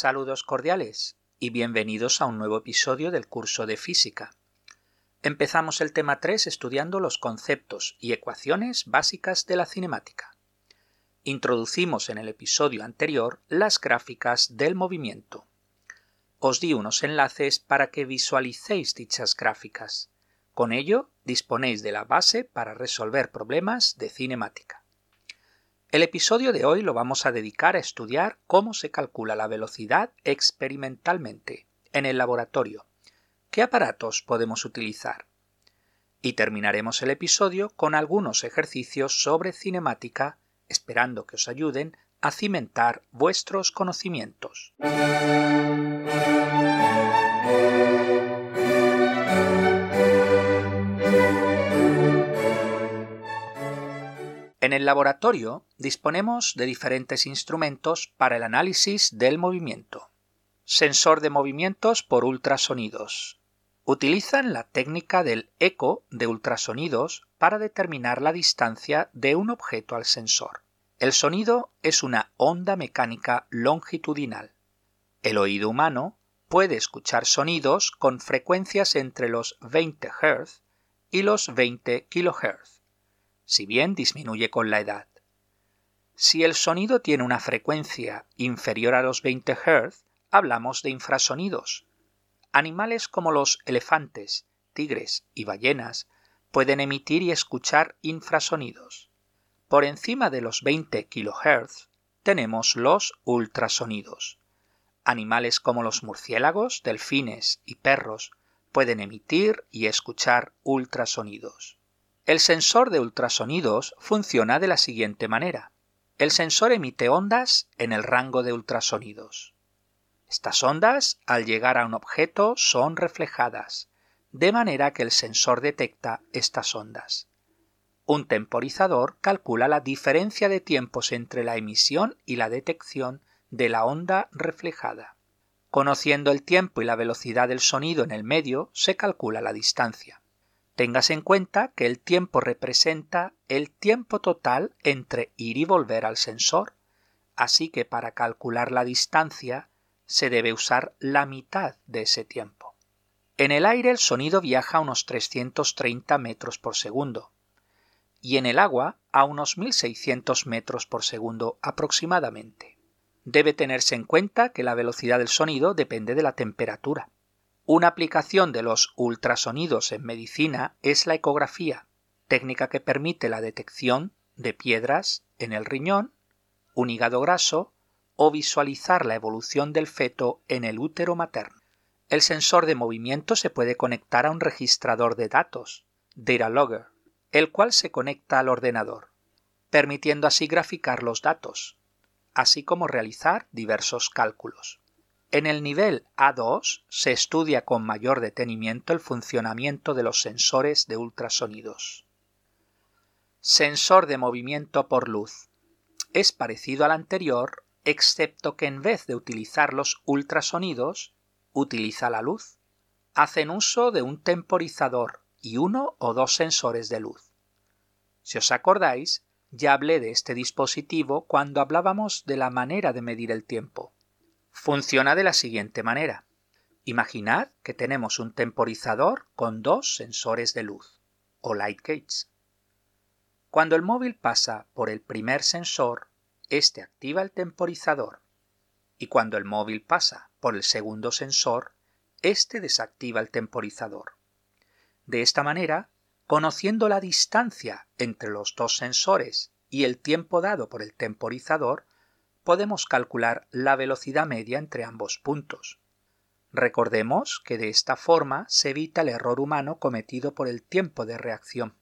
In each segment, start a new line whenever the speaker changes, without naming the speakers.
Saludos cordiales y bienvenidos a un nuevo episodio del curso de física. Empezamos el tema 3 estudiando los conceptos y ecuaciones básicas de la cinemática. Introducimos en el episodio anterior las gráficas del movimiento. Os di unos enlaces para que visualicéis dichas gráficas. Con ello disponéis de la base para resolver problemas de cinemática. El episodio de hoy lo vamos a dedicar a estudiar cómo se calcula la velocidad experimentalmente en el laboratorio, qué aparatos podemos utilizar. Y terminaremos el episodio con algunos ejercicios sobre cinemática, esperando que os ayuden a cimentar vuestros conocimientos. En el laboratorio disponemos de diferentes instrumentos para el análisis del movimiento. Sensor de movimientos por ultrasonidos. Utilizan la técnica del eco de ultrasonidos para determinar la distancia de un objeto al sensor. El sonido es una onda mecánica longitudinal. El oído humano puede escuchar sonidos con frecuencias entre los 20 Hz y los 20 kHz si bien disminuye con la edad. Si el sonido tiene una frecuencia inferior a los 20 Hz, hablamos de infrasonidos. Animales como los elefantes, tigres y ballenas pueden emitir y escuchar infrasonidos. Por encima de los 20 kHz tenemos los ultrasonidos. Animales como los murciélagos, delfines y perros pueden emitir y escuchar ultrasonidos. El sensor de ultrasonidos funciona de la siguiente manera. El sensor emite ondas en el rango de ultrasonidos. Estas ondas, al llegar a un objeto, son reflejadas, de manera que el sensor detecta estas ondas. Un temporizador calcula la diferencia de tiempos entre la emisión y la detección de la onda reflejada. Conociendo el tiempo y la velocidad del sonido en el medio, se calcula la distancia. Tengas en cuenta que el tiempo representa el tiempo total entre ir y volver al sensor, así que para calcular la distancia se debe usar la mitad de ese tiempo. En el aire el sonido viaja a unos 330 metros por segundo y en el agua a unos 1600 metros por segundo aproximadamente. Debe tenerse en cuenta que la velocidad del sonido depende de la temperatura. Una aplicación de los ultrasonidos en medicina es la ecografía, técnica que permite la detección de piedras en el riñón, un hígado graso o visualizar la evolución del feto en el útero materno. El sensor de movimiento se puede conectar a un registrador de datos, data logger, el cual se conecta al ordenador, permitiendo así graficar los datos, así como realizar diversos cálculos. En el nivel A2 se estudia con mayor detenimiento el funcionamiento de los sensores de ultrasonidos. Sensor de movimiento por luz. Es parecido al anterior, excepto que en vez de utilizar los ultrasonidos, utiliza la luz. Hacen uso de un temporizador y uno o dos sensores de luz. Si os acordáis, ya hablé de este dispositivo cuando hablábamos de la manera de medir el tiempo. Funciona de la siguiente manera. Imaginad que tenemos un temporizador con dos sensores de luz, o light gates. Cuando el móvil pasa por el primer sensor, este activa el temporizador, y cuando el móvil pasa por el segundo sensor, este desactiva el temporizador. De esta manera, conociendo la distancia entre los dos sensores y el tiempo dado por el temporizador, podemos calcular la velocidad media entre ambos puntos. Recordemos que de esta forma se evita el error humano cometido por el tiempo de reacción.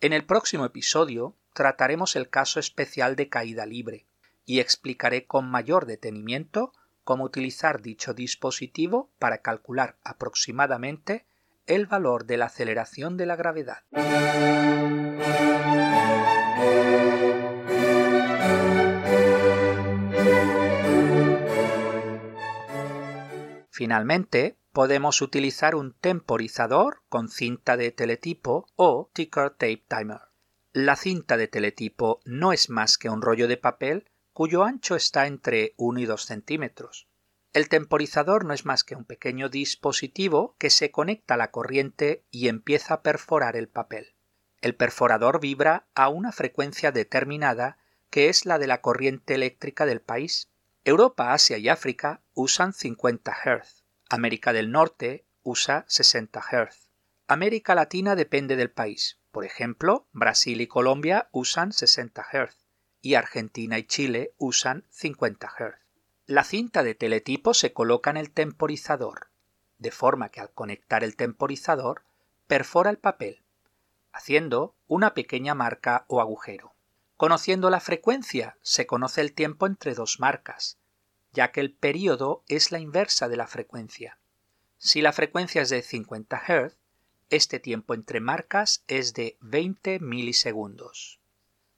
En el próximo episodio trataremos el caso especial de caída libre y explicaré con mayor detenimiento cómo utilizar dicho dispositivo para calcular aproximadamente el valor de la aceleración de la gravedad. Finalmente, podemos utilizar un temporizador con cinta de teletipo o ticker tape timer. La cinta de teletipo no es más que un rollo de papel cuyo ancho está entre 1 y 2 centímetros. El temporizador no es más que un pequeño dispositivo que se conecta a la corriente y empieza a perforar el papel. El perforador vibra a una frecuencia determinada que es la de la corriente eléctrica del país. Europa, Asia y África usan 50 Hz. América del Norte usa 60 Hz. América Latina depende del país. Por ejemplo, Brasil y Colombia usan 60 Hz y Argentina y Chile usan 50 Hz. La cinta de teletipo se coloca en el temporizador, de forma que al conectar el temporizador perfora el papel, haciendo una pequeña marca o agujero. Conociendo la frecuencia, se conoce el tiempo entre dos marcas, ya que el período es la inversa de la frecuencia. Si la frecuencia es de 50 Hz, este tiempo entre marcas es de 20 milisegundos.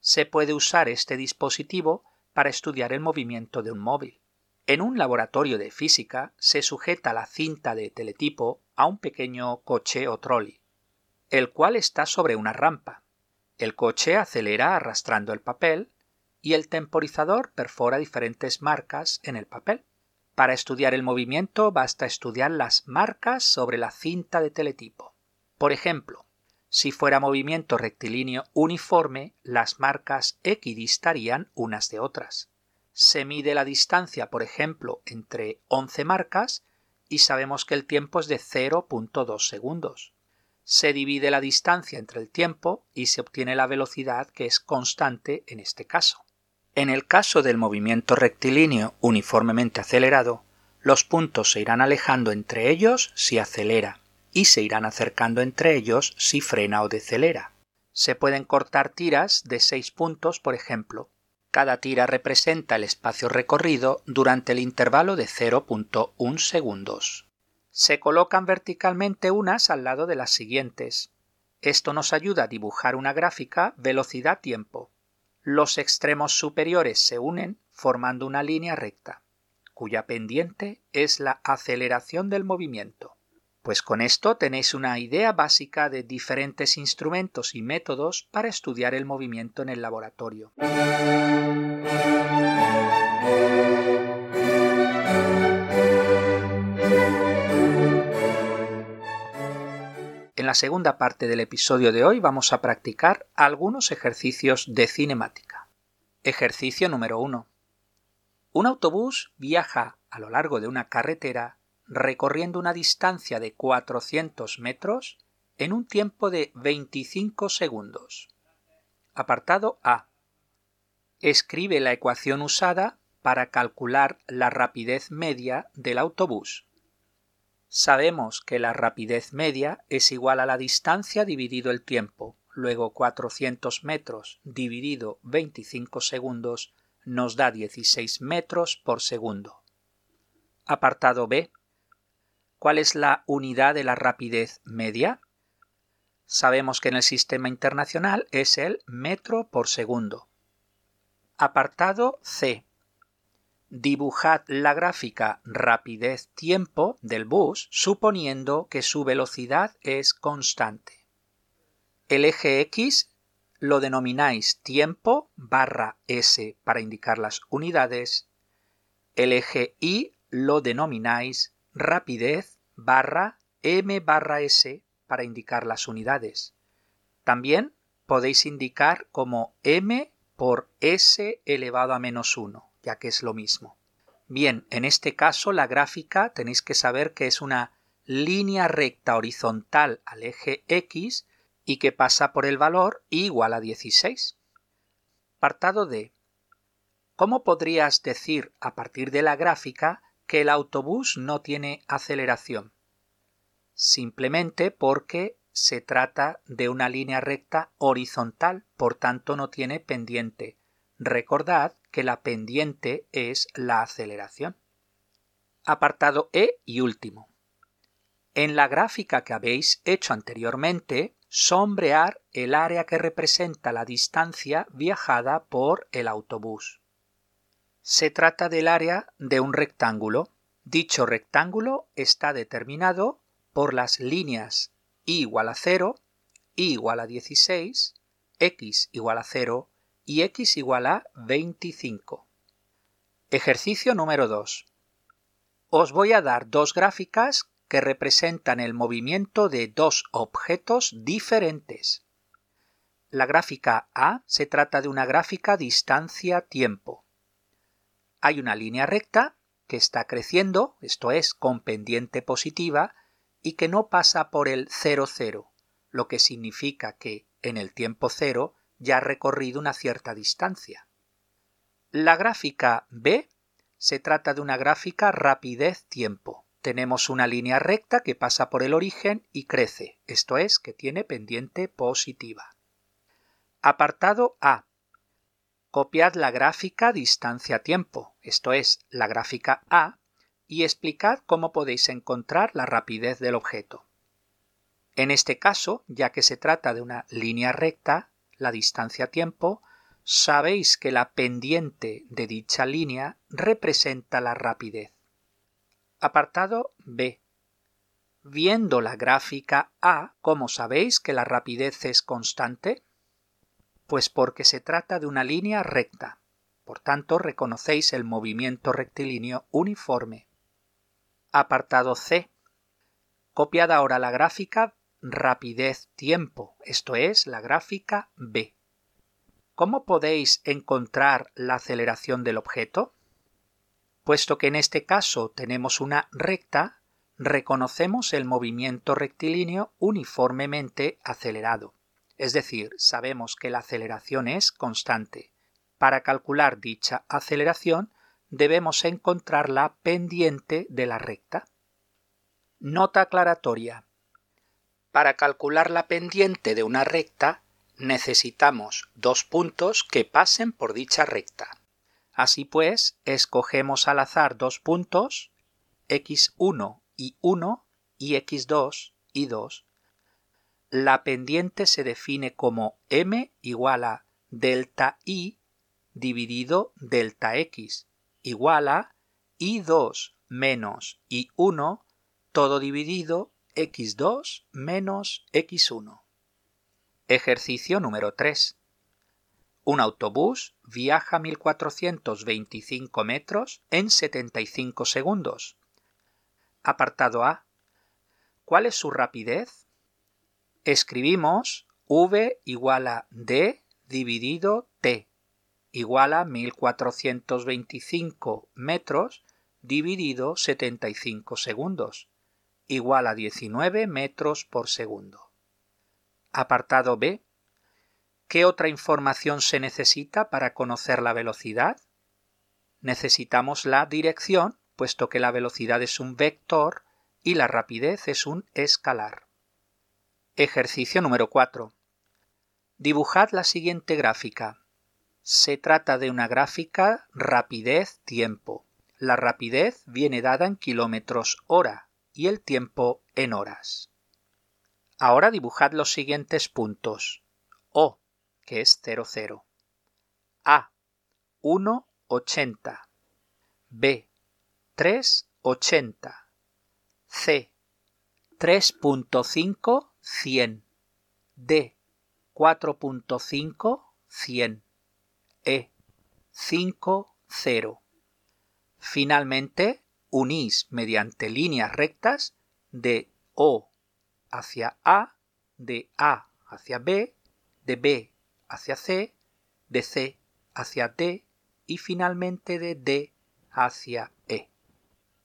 Se puede usar este dispositivo para estudiar el movimiento de un móvil. En un laboratorio de física se sujeta la cinta de teletipo a un pequeño coche o trolley, el cual está sobre una rampa. El coche acelera arrastrando el papel y el temporizador perfora diferentes marcas en el papel. Para estudiar el movimiento basta estudiar las marcas sobre la cinta de teletipo. Por ejemplo, si fuera movimiento rectilíneo uniforme, las marcas equidistarían unas de otras se mide la distancia, por ejemplo, entre 11 marcas y sabemos que el tiempo es de 0.2 segundos. Se divide la distancia entre el tiempo y se obtiene la velocidad que es constante en este caso. En el caso del movimiento rectilíneo uniformemente acelerado, los puntos se irán alejando entre ellos si acelera y se irán acercando entre ellos si frena o decelera. Se pueden cortar tiras de 6 puntos, por ejemplo, cada tira representa el espacio recorrido durante el intervalo de 0.1 segundos. Se colocan verticalmente unas al lado de las siguientes. Esto nos ayuda a dibujar una gráfica velocidad-tiempo. Los extremos superiores se unen formando una línea recta, cuya pendiente es la aceleración del movimiento. Pues con esto tenéis una idea básica de diferentes instrumentos y métodos para estudiar el movimiento en el laboratorio. La segunda parte del episodio de hoy vamos a practicar algunos ejercicios de cinemática. Ejercicio número 1. Un autobús viaja a lo largo de una carretera recorriendo una distancia de 400 metros en un tiempo de 25 segundos. Apartado A. Escribe la ecuación usada para calcular la rapidez media del autobús. Sabemos que la rapidez media es igual a la distancia dividido el tiempo, luego 400 metros dividido 25 segundos nos da 16 metros por segundo. Apartado B. ¿Cuál es la unidad de la rapidez media? Sabemos que en el sistema internacional es el metro por segundo. Apartado C. Dibujad la gráfica rapidez-tiempo del bus suponiendo que su velocidad es constante. El eje X lo denomináis tiempo barra S para indicar las unidades. El eje Y lo denomináis rapidez barra m barra s para indicar las unidades. También podéis indicar como m por s elevado a menos 1, ya que es lo mismo. Bien, en este caso la gráfica tenéis que saber que es una línea recta horizontal al eje x y que pasa por el valor igual a 16. Apartado D. ¿Cómo podrías decir a partir de la gráfica que el autobús no tiene aceleración, simplemente porque se trata de una línea recta horizontal, por tanto no tiene pendiente. Recordad que la pendiente es la aceleración. Apartado E y último. En la gráfica que habéis hecho anteriormente, sombrear el área que representa la distancia viajada por el autobús. Se trata del área de un rectángulo. Dicho rectángulo está determinado por las líneas igual a 0, y igual a 16, x igual a 0 y x igual a 25. Ejercicio número 2. Os voy a dar dos gráficas que representan el movimiento de dos objetos diferentes. La gráfica A se trata de una gráfica distancia-tiempo. Hay una línea recta que está creciendo, esto es, con pendiente positiva, y que no pasa por el 0, 0, lo que significa que en el tiempo cero ya ha recorrido una cierta distancia. La gráfica B se trata de una gráfica rapidez-tiempo. Tenemos una línea recta que pasa por el origen y crece, esto es, que tiene pendiente positiva. Apartado A. Copiad la gráfica distancia-tiempo, esto es, la gráfica A, y explicad cómo podéis encontrar la rapidez del objeto. En este caso, ya que se trata de una línea recta, la distancia-tiempo, sabéis que la pendiente de dicha línea representa la rapidez. Apartado B. Viendo la gráfica A, ¿cómo sabéis que la rapidez es constante? Pues porque se trata de una línea recta. Por tanto, reconocéis el movimiento rectilíneo uniforme. Apartado C. Copiad ahora la gráfica rapidez-tiempo, esto es, la gráfica B. ¿Cómo podéis encontrar la aceleración del objeto? Puesto que en este caso tenemos una recta, reconocemos el movimiento rectilíneo uniformemente acelerado. Es decir, sabemos que la aceleración es constante. Para calcular dicha aceleración debemos encontrar la pendiente de la recta. Nota aclaratoria. Para calcular la pendiente de una recta necesitamos dos puntos que pasen por dicha recta. Así pues, escogemos al azar dos puntos, x1 y 1 y x2 y 2. La pendiente se define como m igual a delta i dividido delta x igual a i2 menos i1 todo dividido x2 menos x1. Ejercicio número 3. Un autobús viaja 1425 metros en 75 segundos. Apartado A. ¿Cuál es su rapidez? Escribimos v igual a d dividido t igual a 1425 metros dividido 75 segundos igual a 19 metros por segundo. Apartado B. ¿Qué otra información se necesita para conocer la velocidad? Necesitamos la dirección, puesto que la velocidad es un vector y la rapidez es un escalar. Ejercicio número 4. Dibujad la siguiente gráfica. Se trata de una gráfica rapidez-tiempo. La rapidez viene dada en kilómetros hora y el tiempo en horas. Ahora dibujad los siguientes puntos. O, que es 0, 0. A, 1, 80. B, 3, 80. C, 3.5, 100. D, 4.5, 100. E, 5, 0. Finalmente, unís mediante líneas rectas de O hacia A, de A hacia B, de B hacia C, de C hacia D y finalmente de D hacia E.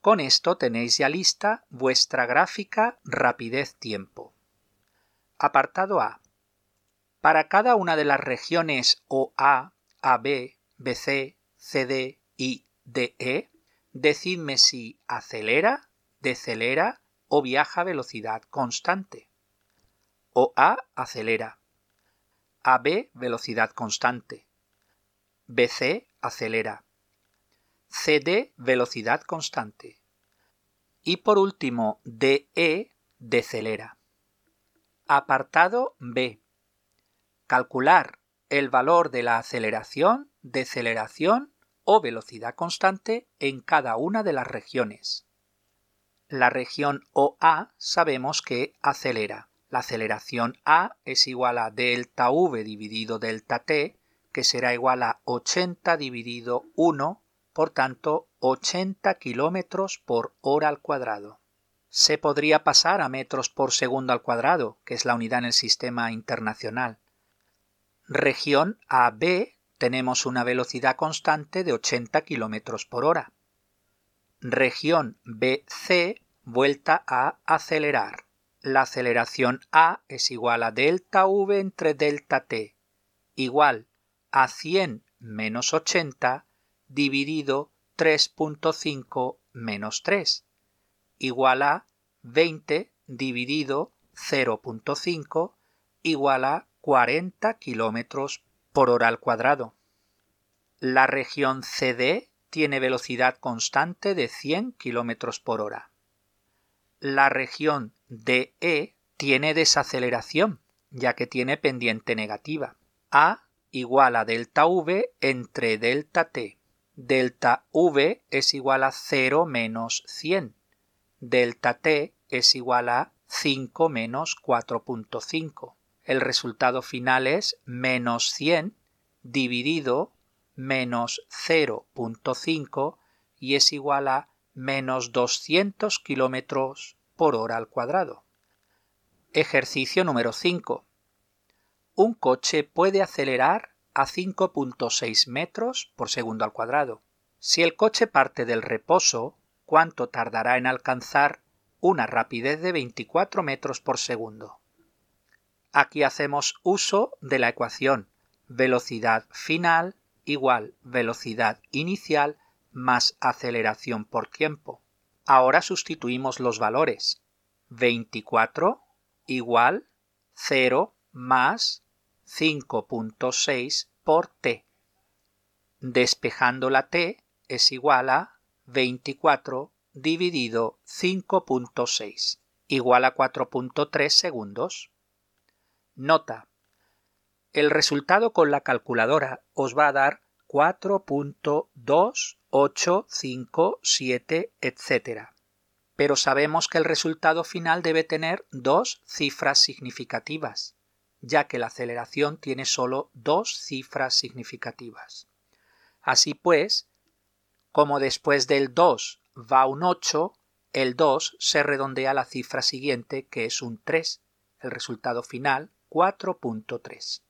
Con esto tenéis ya lista vuestra gráfica rapidez-tiempo. Apartado A. Para cada una de las regiones OA, AB, BC, CD y DE, decidme si acelera, decelera o viaja a velocidad constante. O A acelera. AB velocidad constante. BC acelera. CD velocidad constante. Y por último, DE decelera. Apartado B. Calcular el valor de la aceleración, deceleración o velocidad constante en cada una de las regiones. La región OA sabemos que acelera. La aceleración A es igual a delta V dividido delta T, que será igual a 80 dividido 1 por tanto 80 kilómetros por hora al cuadrado. Se podría pasar a metros por segundo al cuadrado, que es la unidad en el sistema internacional. Región AB tenemos una velocidad constante de 80 kilómetros por hora. Región BC vuelta a acelerar. La aceleración A es igual a delta V entre delta T, igual a 100 menos 80 dividido 3.5 menos 3, igual a 20 dividido 0.5 igual a 40 kilómetros por hora al cuadrado. La región CD tiene velocidad constante de 100 kilómetros por hora. La región DE tiene desaceleración, ya que tiene pendiente negativa. A igual a delta V entre delta T. Delta V es igual a 0 menos 100. Delta T es igual a 5 menos 4.5. El resultado final es menos 100 dividido menos 0.5 y es igual a menos 200 kilómetros por hora al cuadrado. Ejercicio número 5 un coche puede acelerar a 5.6 metros por segundo al cuadrado. Si el coche parte del reposo, ¿cuánto tardará en alcanzar una rapidez de 24 metros por segundo? Aquí hacemos uso de la ecuación velocidad final igual velocidad inicial más aceleración por tiempo. Ahora sustituimos los valores. 24 igual 0 más 5.6 por t. Despejando la t es igual a 24 dividido 5.6 igual a 4.3 segundos. Nota. El resultado con la calculadora os va a dar 4.2857, etc. Pero sabemos que el resultado final debe tener dos cifras significativas ya que la aceleración tiene solo dos cifras significativas. Así pues, como después del 2 va un 8, el 2 se redondea a la cifra siguiente, que es un 3. El resultado final, 4.3.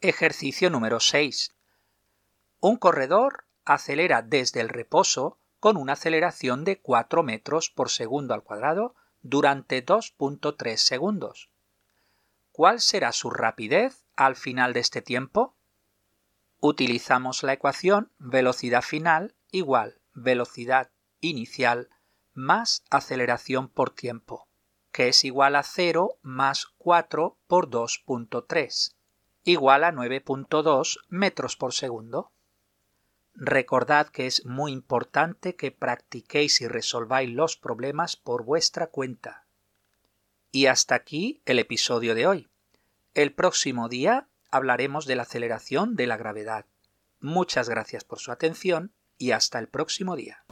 Ejercicio número 6. Un corredor acelera desde el reposo con una aceleración de 4 metros por segundo al cuadrado durante 2.3 segundos. ¿Cuál será su rapidez al final de este tiempo? Utilizamos la ecuación velocidad final igual velocidad inicial más aceleración por tiempo, que es igual a 0 más 4 por 2.3, igual a 9.2 metros por segundo. Recordad que es muy importante que practiquéis y resolváis los problemas por vuestra cuenta. Y hasta aquí el episodio de hoy. El próximo día hablaremos de la aceleración de la gravedad. Muchas gracias por su atención y hasta el próximo día.